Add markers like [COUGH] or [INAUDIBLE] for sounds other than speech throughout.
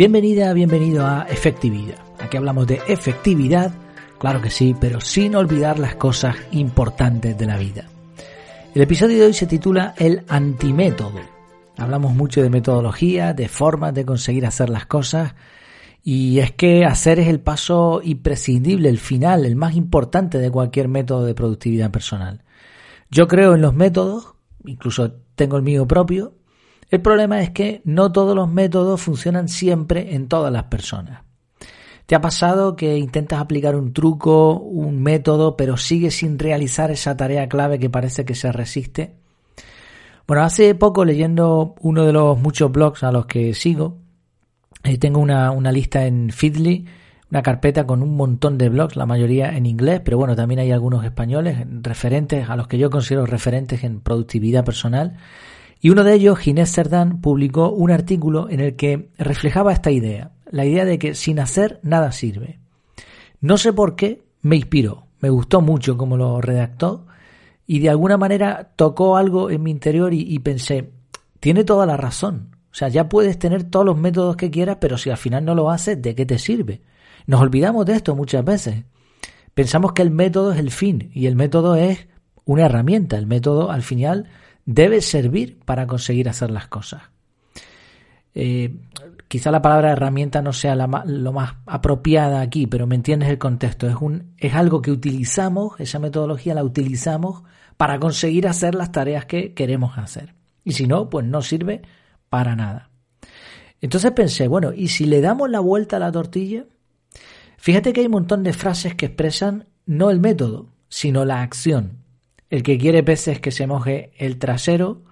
Bienvenida, bienvenido a Efectividad. Aquí hablamos de efectividad, claro que sí, pero sin olvidar las cosas importantes de la vida. El episodio de hoy se titula El antimétodo. Hablamos mucho de metodología, de formas de conseguir hacer las cosas, y es que hacer es el paso imprescindible, el final, el más importante de cualquier método de productividad personal. Yo creo en los métodos, incluso tengo el mío propio, el problema es que no todos los métodos funcionan siempre en todas las personas. ¿Te ha pasado que intentas aplicar un truco, un método, pero sigues sin realizar esa tarea clave que parece que se resiste? Bueno, hace poco leyendo uno de los muchos blogs a los que sigo, eh, tengo una, una lista en Feedly, una carpeta con un montón de blogs, la mayoría en inglés, pero bueno, también hay algunos españoles, referentes, a los que yo considero referentes en productividad personal. Y uno de ellos, Ginés Cerdán, publicó un artículo en el que reflejaba esta idea, la idea de que sin hacer nada sirve. No sé por qué, me inspiró, me gustó mucho como lo redactó y de alguna manera tocó algo en mi interior y, y pensé, tiene toda la razón. O sea, ya puedes tener todos los métodos que quieras, pero si al final no lo haces, ¿de qué te sirve? Nos olvidamos de esto muchas veces. Pensamos que el método es el fin y el método es una herramienta. El método al final debe servir para conseguir hacer las cosas. Eh, quizá la palabra herramienta no sea la lo más apropiada aquí, pero me entiendes el contexto. Es, un, es algo que utilizamos, esa metodología la utilizamos para conseguir hacer las tareas que queremos hacer. Y si no, pues no sirve para nada. Entonces pensé, bueno, ¿y si le damos la vuelta a la tortilla? Fíjate que hay un montón de frases que expresan no el método, sino la acción. El que quiere peces que se moje el trasero,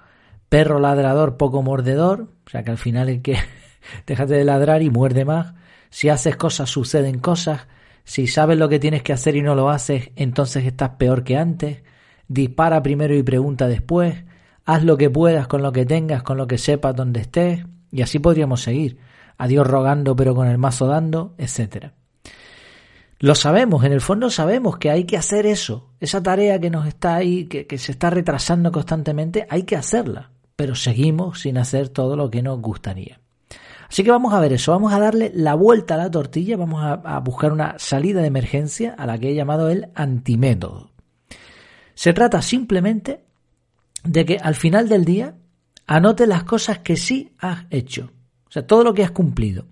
perro ladrador poco mordedor, o sea que al final el que [LAUGHS] déjate de ladrar y muerde más. Si haces cosas suceden cosas. Si sabes lo que tienes que hacer y no lo haces, entonces estás peor que antes. Dispara primero y pregunta después. Haz lo que puedas con lo que tengas, con lo que sepas donde estés. Y así podríamos seguir. A Dios rogando pero con el mazo dando, etcétera. Lo sabemos, en el fondo sabemos que hay que hacer eso. Esa tarea que nos está ahí, que, que, se está retrasando constantemente, hay que hacerla. Pero seguimos sin hacer todo lo que nos gustaría. Así que vamos a ver eso, vamos a darle la vuelta a la tortilla, vamos a, a buscar una salida de emergencia a la que he llamado el antimétodo. Se trata simplemente de que al final del día anote las cosas que sí has hecho. O sea, todo lo que has cumplido.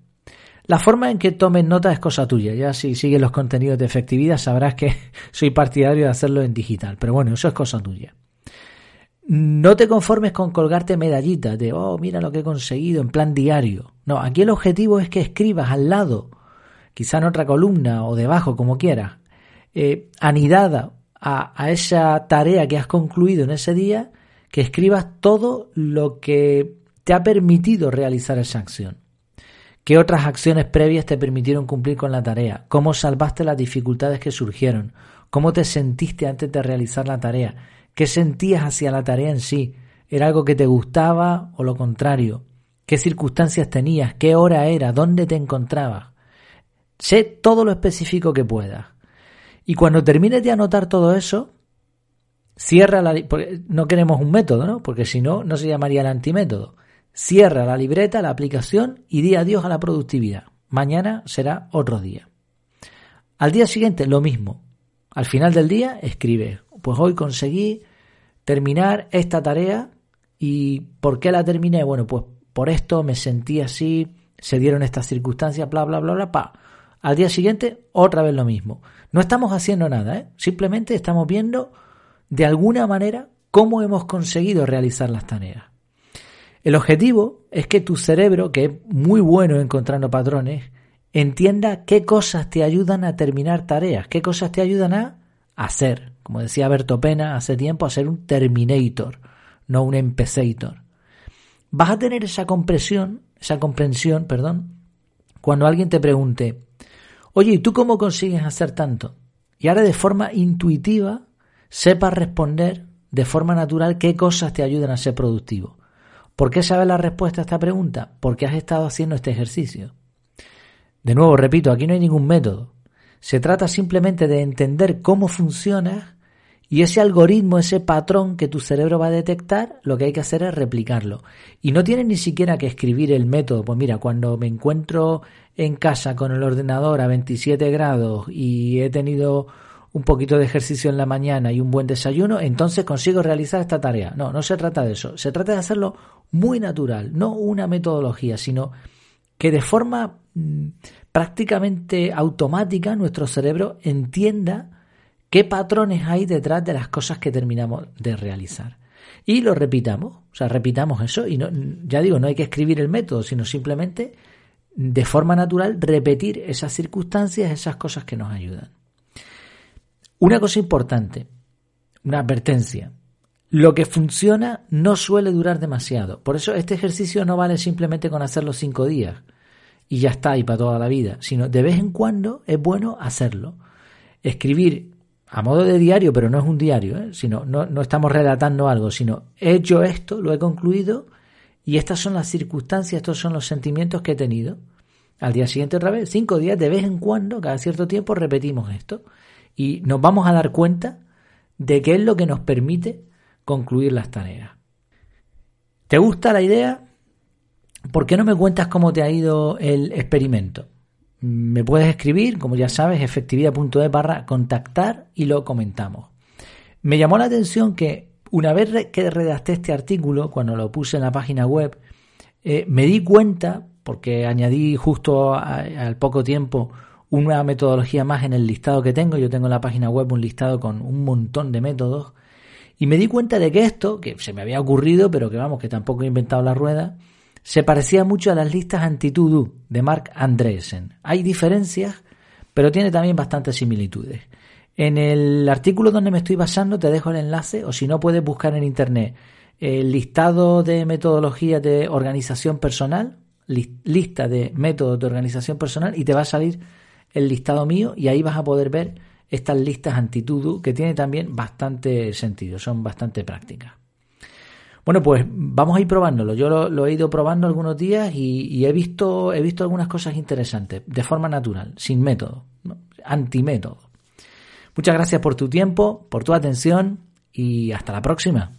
La forma en que tomes nota es cosa tuya. Ya si sigues los contenidos de efectividad sabrás que [LAUGHS] soy partidario de hacerlo en digital. Pero bueno, eso es cosa tuya. No te conformes con colgarte medallitas de, oh, mira lo que he conseguido en plan diario. No, aquí el objetivo es que escribas al lado, quizá en otra columna o debajo, como quieras, eh, anidada a, a esa tarea que has concluido en ese día, que escribas todo lo que te ha permitido realizar esa acción. ¿Qué otras acciones previas te permitieron cumplir con la tarea? ¿Cómo salvaste las dificultades que surgieron? ¿Cómo te sentiste antes de realizar la tarea? ¿Qué sentías hacia la tarea en sí? ¿Era algo que te gustaba o lo contrario? ¿Qué circunstancias tenías? ¿Qué hora era? ¿Dónde te encontrabas? Sé todo lo específico que puedas. Y cuando termines de anotar todo eso, cierra la... No queremos un método, ¿no? Porque si no, no se llamaría el antimétodo. Cierra la libreta, la aplicación y di adiós a la productividad. Mañana será otro día. Al día siguiente lo mismo. Al final del día escribe, pues hoy conseguí terminar esta tarea y ¿por qué la terminé? Bueno, pues por esto me sentí así, se dieron estas circunstancias, bla, bla, bla, bla, pa. Al día siguiente otra vez lo mismo. No estamos haciendo nada, ¿eh? simplemente estamos viendo de alguna manera cómo hemos conseguido realizar las tareas. El objetivo es que tu cerebro, que es muy bueno encontrando patrones, entienda qué cosas te ayudan a terminar tareas, qué cosas te ayudan a hacer. Como decía Berto Pena hace tiempo, a ser un terminator, no un empezator. Vas a tener esa comprensión, esa comprensión, perdón, cuando alguien te pregunte, oye, ¿y tú cómo consigues hacer tanto? Y ahora de forma intuitiva sepas responder de forma natural qué cosas te ayudan a ser productivo. ¿Por qué sabes la respuesta a esta pregunta? Porque has estado haciendo este ejercicio. De nuevo, repito, aquí no hay ningún método. Se trata simplemente de entender cómo funciona Y ese algoritmo, ese patrón que tu cerebro va a detectar, lo que hay que hacer es replicarlo. Y no tienes ni siquiera que escribir el método. Pues mira, cuando me encuentro en casa con el ordenador a 27 grados y he tenido un poquito de ejercicio en la mañana y un buen desayuno, entonces consigo realizar esta tarea. No, no se trata de eso. Se trata de hacerlo muy natural, no una metodología, sino que de forma mm, prácticamente automática nuestro cerebro entienda qué patrones hay detrás de las cosas que terminamos de realizar. Y lo repitamos, o sea, repitamos eso y no, ya digo, no hay que escribir el método, sino simplemente de forma natural repetir esas circunstancias, esas cosas que nos ayudan. Una cosa importante, una advertencia. Lo que funciona no suele durar demasiado. Por eso este ejercicio no vale simplemente con hacerlo cinco días y ya está, y para toda la vida, sino de vez en cuando es bueno hacerlo. Escribir a modo de diario, pero no es un diario, ¿eh? sino no, no estamos relatando algo, sino he hecho esto, lo he concluido y estas son las circunstancias, estos son los sentimientos que he tenido. Al día siguiente otra vez, cinco días, de vez en cuando, cada cierto tiempo repetimos esto y nos vamos a dar cuenta de qué es lo que nos permite concluir las tareas. ¿Te gusta la idea? ¿Por qué no me cuentas cómo te ha ido el experimento? Me puedes escribir, como ya sabes, efectividad.es barra contactar y lo comentamos. Me llamó la atención que una vez que redacté este artículo, cuando lo puse en la página web, eh, me di cuenta, porque añadí justo al poco tiempo una metodología más en el listado que tengo. Yo tengo en la página web un listado con un montón de métodos. Y me di cuenta de que esto, que se me había ocurrido, pero que vamos, que tampoco he inventado la rueda, se parecía mucho a las listas anti-to-do de Mark Andreessen. Hay diferencias, pero tiene también bastantes similitudes. En el artículo donde me estoy basando te dejo el enlace, o si no puedes buscar en internet el listado de metodologías de organización personal, lista de métodos de organización personal, y te va a salir el listado mío y ahí vas a poder ver estas listas antitudo que tiene también bastante sentido, son bastante prácticas. Bueno, pues vamos a ir probándolo. Yo lo, he ido probando algunos días y, he visto he visto algunas cosas interesantes de forma natural, sin método, antimétodo. Muchas gracias por tu tiempo, por tu atención y hasta la próxima.